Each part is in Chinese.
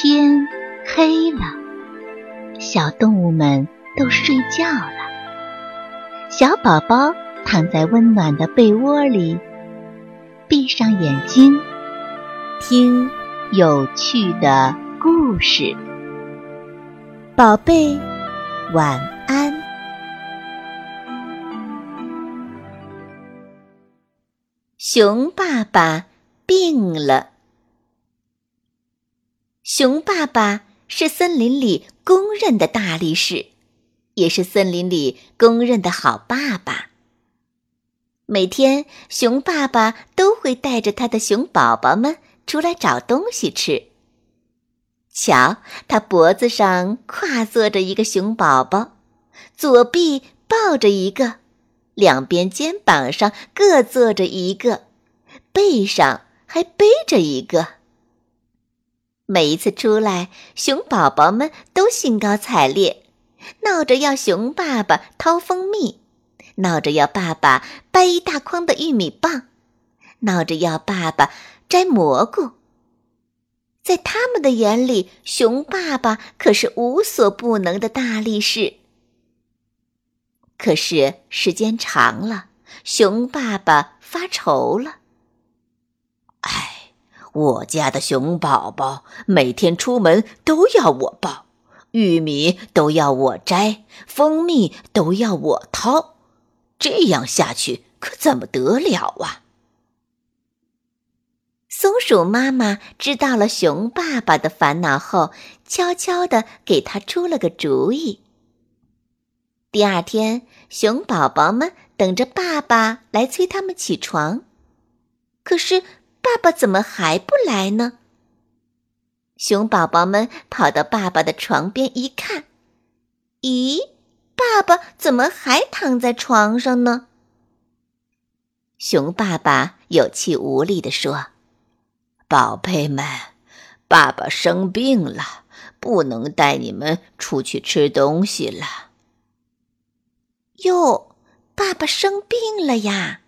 天黑了，小动物们都睡觉了。小宝宝躺在温暖的被窝里，闭上眼睛，听有趣的故事。宝贝，晚安。熊爸爸病了。熊爸爸是森林里公认的大力士，也是森林里公认的好爸爸。每天，熊爸爸都会带着他的熊宝宝们出来找东西吃。瞧，他脖子上跨坐着一个熊宝宝，左臂抱着一个，两边肩膀上各坐着一个，背上还背着一个。每一次出来，熊宝宝们都兴高采烈，闹着要熊爸爸掏蜂蜜，闹着要爸爸掰一大筐的玉米棒，闹着要爸爸摘蘑菇。在他们的眼里，熊爸爸可是无所不能的大力士。可是时间长了，熊爸爸发愁了。我家的熊宝宝每天出门都要我抱，玉米都要我摘，蜂蜜都要我掏，这样下去可怎么得了啊？松鼠妈妈知道了熊爸爸的烦恼后，悄悄地给他出了个主意。第二天，熊宝宝们等着爸爸来催他们起床，可是。爸爸怎么还不来呢？熊宝宝们跑到爸爸的床边一看，咦，爸爸怎么还躺在床上呢？熊爸爸有气无力地说：“宝贝们，爸爸生病了，不能带你们出去吃东西了。”哟，爸爸生病了呀！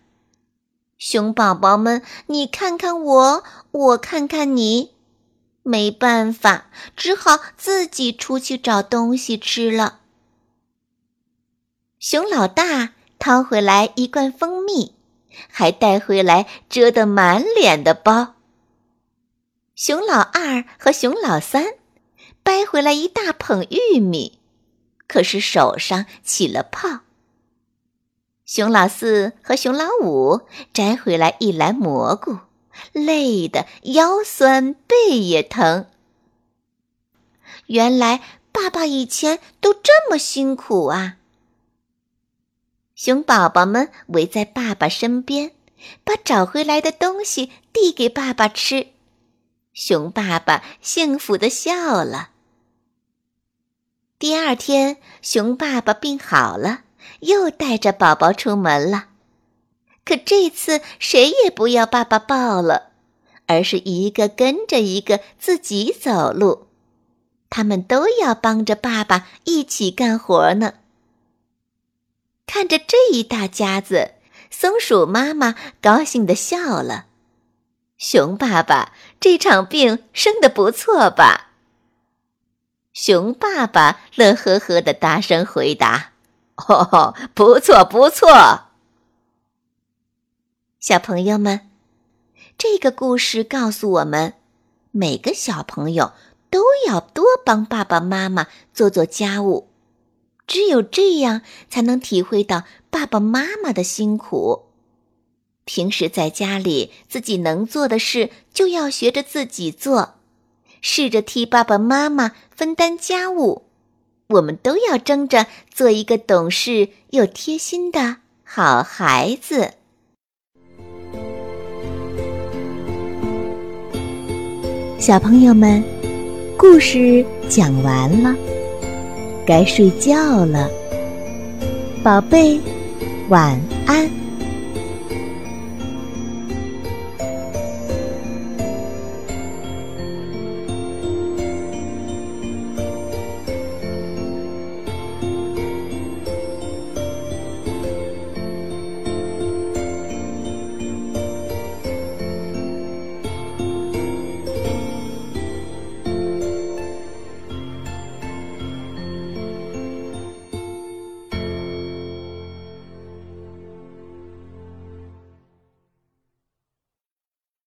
熊宝宝们，你看看我，我看看你，没办法，只好自己出去找东西吃了。熊老大掏回来一罐蜂蜜，还带回来遮得满脸的包。熊老二和熊老三掰回来一大捧玉米，可是手上起了泡。熊老四和熊老五摘回来一篮蘑菇，累得腰酸背也疼。原来爸爸以前都这么辛苦啊！熊宝宝们围在爸爸身边，把找回来的东西递给爸爸吃。熊爸爸幸福的笑了。第二天，熊爸爸病好了。又带着宝宝出门了，可这次谁也不要爸爸抱了，而是一个跟着一个自己走路。他们都要帮着爸爸一起干活呢。看着这一大家子，松鼠妈妈高兴的笑了。熊爸爸这场病生的不错吧？熊爸爸乐呵呵的大声回答。哦，不错不错，小朋友们，这个故事告诉我们，每个小朋友都要多帮爸爸妈妈做做家务，只有这样才能体会到爸爸妈妈的辛苦。平时在家里，自己能做的事就要学着自己做，试着替爸爸妈妈分担家务。我们都要争着做一个懂事又贴心的好孩子。小朋友们，故事讲完了，该睡觉了，宝贝，晚安。